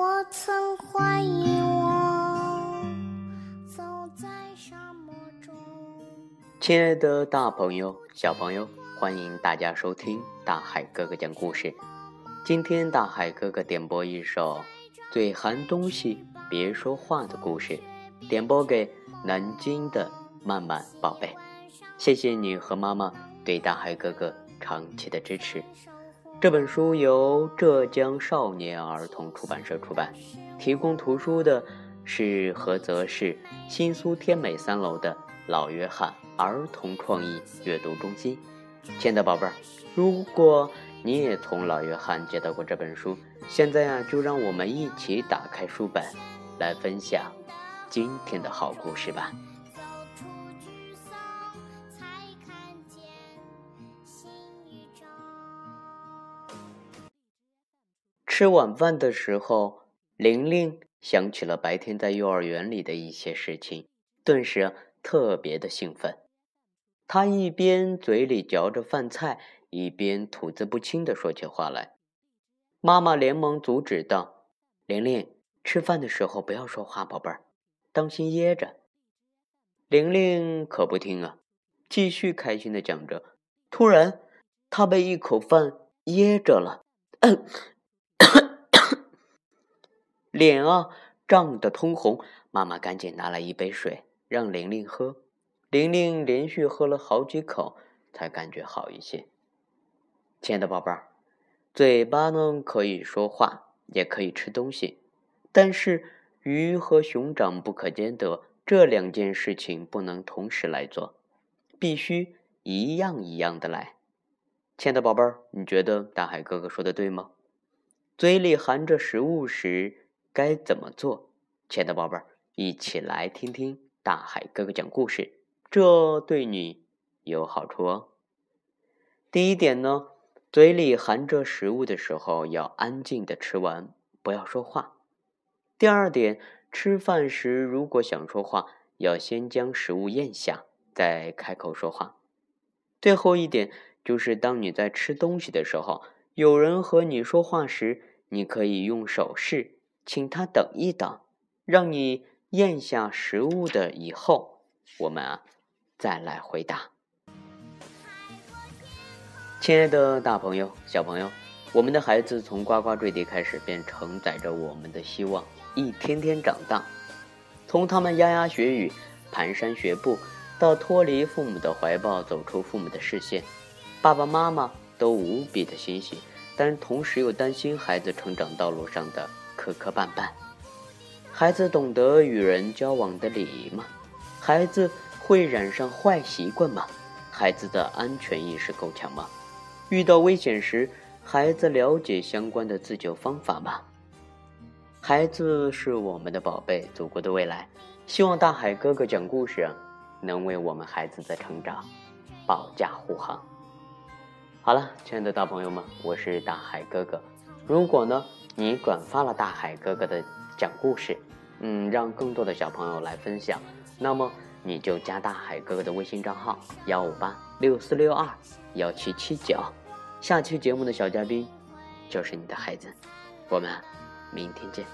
我曾怀疑我走在沙漠中。亲爱的，大朋友、小朋友，欢迎大家收听大海哥哥讲故事。今天大海哥哥点播一首《嘴含东西别说话》的故事，点播给南京的曼曼宝贝。谢谢你和妈妈对大海哥哥长期的支持。这本书由浙江少年儿童出版社出版，提供图书的是菏泽市新苏天美三楼的老约翰儿童创意阅读中心。亲爱的宝贝儿，如果你也从老约翰接到过这本书，现在呀，就让我们一起打开书本，来分享今天的好故事吧。吃晚饭的时候，玲玲想起了白天在幼儿园里的一些事情，顿时特别的兴奋。她一边嘴里嚼着饭菜，一边吐字不清的说起话来。妈妈连忙阻止道：“玲玲，吃饭的时候不要说话，宝贝儿，当心噎着。”玲玲可不听啊，继续开心的讲着。突然，她被一口饭噎着了。脸啊涨得通红，妈妈赶紧拿来一杯水让玲玲喝。玲玲连续喝了好几口，才感觉好一些。亲爱的宝贝儿，嘴巴呢可以说话，也可以吃东西，但是鱼和熊掌不可兼得，这两件事情不能同时来做，必须一样一样的来。亲爱的宝贝儿，你觉得大海哥哥说的对吗？嘴里含着食物时。该怎么做？亲爱的宝贝儿，一起来听听大海哥哥讲故事，这对你有好处哦。第一点呢，嘴里含着食物的时候要安静的吃完，不要说话。第二点，吃饭时如果想说话，要先将食物咽下，再开口说话。最后一点就是，当你在吃东西的时候，有人和你说话时，你可以用手势。请他等一等，让你咽下食物的以后，我们啊再来回答。亲爱的大朋友、小朋友，我们的孩子从呱呱坠地开始，便承载着我们的希望，一天天长大。从他们牙牙学语、蹒跚学步，到脱离父母的怀抱，走出父母的视线，爸爸妈妈都无比的欣喜，但同时又担心孩子成长道路上的。磕磕绊绊，孩子懂得与人交往的礼仪吗？孩子会染上坏习惯吗？孩子的安全意识够强吗？遇到危险时，孩子了解相关的自救方法吗？孩子是我们的宝贝，祖国的未来。希望大海哥哥讲故事能为我们孩子的成长保驾护航。好了，亲爱的大朋友们，我是大海哥哥。如果呢？你转发了大海哥哥的讲故事，嗯，让更多的小朋友来分享，那么你就加大海哥哥的微信账号幺五八六四六二幺七七九，下期节目的小嘉宾就是你的孩子，我们明天见。